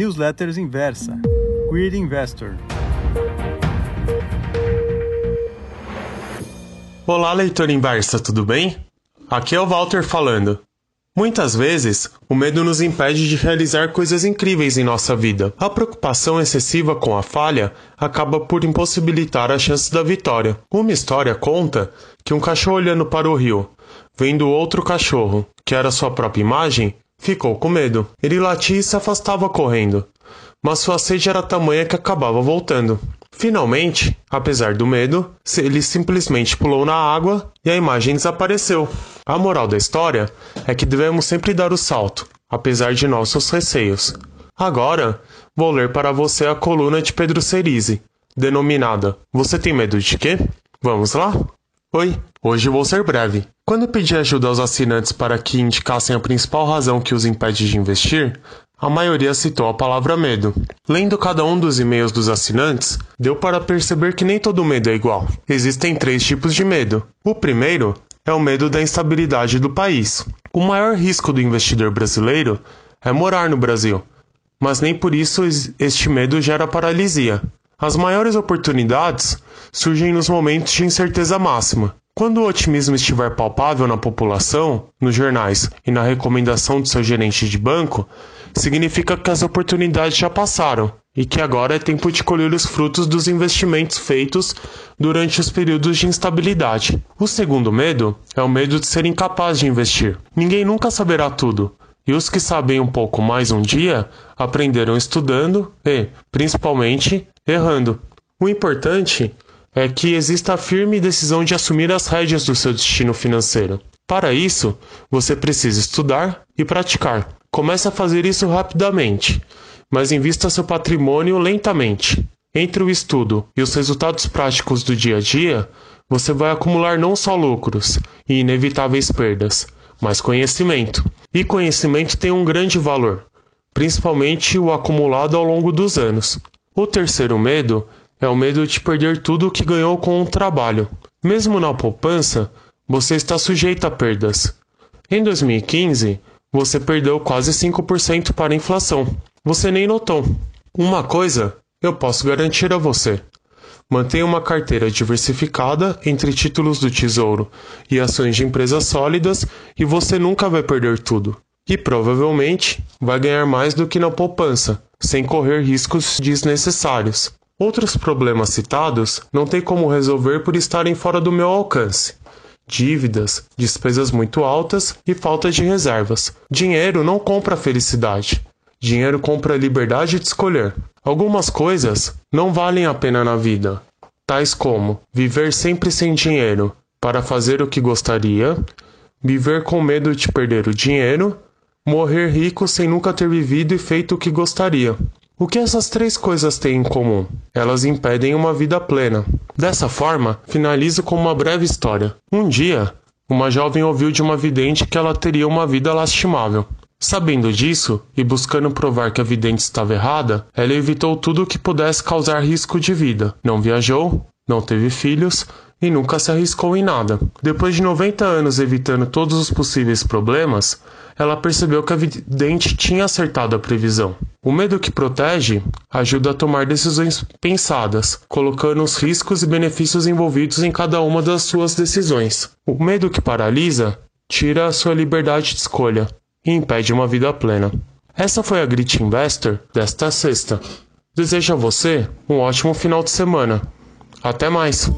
Newsletters Inversa. Queer Investor. Olá, leitor inversa, tudo bem? Aqui é o Walter falando. Muitas vezes, o medo nos impede de realizar coisas incríveis em nossa vida. A preocupação excessiva com a falha acaba por impossibilitar a chance da vitória. Uma história conta que um cachorro olhando para o rio, vendo outro cachorro, que era sua própria imagem, ficou com medo. Ele latia e se afastava correndo, mas sua sede era tamanha que acabava voltando. Finalmente, apesar do medo, ele simplesmente pulou na água e a imagem desapareceu. A moral da história é que devemos sempre dar o salto, apesar de nossos receios. Agora, vou ler para você a coluna de Pedro Cerise, denominada Você tem medo de quê? Vamos lá? Oi, hoje vou ser breve. Quando pedi ajuda aos assinantes para que indicassem a principal razão que os impede de investir, a maioria citou a palavra medo. Lendo cada um dos e-mails dos assinantes, deu para perceber que nem todo medo é igual. Existem três tipos de medo. O primeiro é o medo da instabilidade do país. O maior risco do investidor brasileiro é morar no Brasil, mas nem por isso este medo gera paralisia. As maiores oportunidades surgem nos momentos de incerteza máxima. Quando o otimismo estiver palpável na população, nos jornais e na recomendação do seu gerente de banco, significa que as oportunidades já passaram e que agora é tempo de colher os frutos dos investimentos feitos durante os períodos de instabilidade. O segundo medo é o medo de ser incapaz de investir. Ninguém nunca saberá tudo, e os que sabem um pouco mais um dia aprenderam estudando e, principalmente, errando. O importante é que exista a firme decisão de assumir as rédeas do seu destino financeiro. Para isso, você precisa estudar e praticar. Comece a fazer isso rapidamente, mas invista seu patrimônio lentamente. Entre o estudo e os resultados práticos do dia a dia, você vai acumular não só lucros e inevitáveis perdas, mas conhecimento. E conhecimento tem um grande valor, principalmente o acumulado ao longo dos anos. O terceiro medo é o medo de perder tudo o que ganhou com o trabalho. Mesmo na poupança, você está sujeito a perdas. Em 2015, você perdeu quase 5% para a inflação. Você nem notou. Uma coisa eu posso garantir a você: mantenha uma carteira diversificada entre títulos do Tesouro e ações de empresas sólidas e você nunca vai perder tudo. E provavelmente vai ganhar mais do que na poupança, sem correr riscos desnecessários. Outros problemas citados não tem como resolver por estarem fora do meu alcance dívidas, despesas muito altas e falta de reservas. Dinheiro não compra felicidade. Dinheiro compra a liberdade de escolher. Algumas coisas não valem a pena na vida, tais como viver sempre sem dinheiro para fazer o que gostaria, viver com medo de perder o dinheiro, morrer rico sem nunca ter vivido e feito o que gostaria. O que essas três coisas têm em comum? Elas impedem uma vida plena. Dessa forma, finalizo com uma breve história. Um dia, uma jovem ouviu de uma vidente que ela teria uma vida lastimável. Sabendo disso, e buscando provar que a vidente estava errada, ela evitou tudo o que pudesse causar risco de vida. Não viajou, não teve filhos e nunca se arriscou em nada. Depois de 90 anos evitando todos os possíveis problemas, ela percebeu que a vidente tinha acertado a previsão. O medo que protege ajuda a tomar decisões pensadas, colocando os riscos e benefícios envolvidos em cada uma das suas decisões. O medo que paralisa tira a sua liberdade de escolha e impede uma vida plena. Essa foi a Grit Investor desta sexta. Desejo a você um ótimo final de semana. Até mais!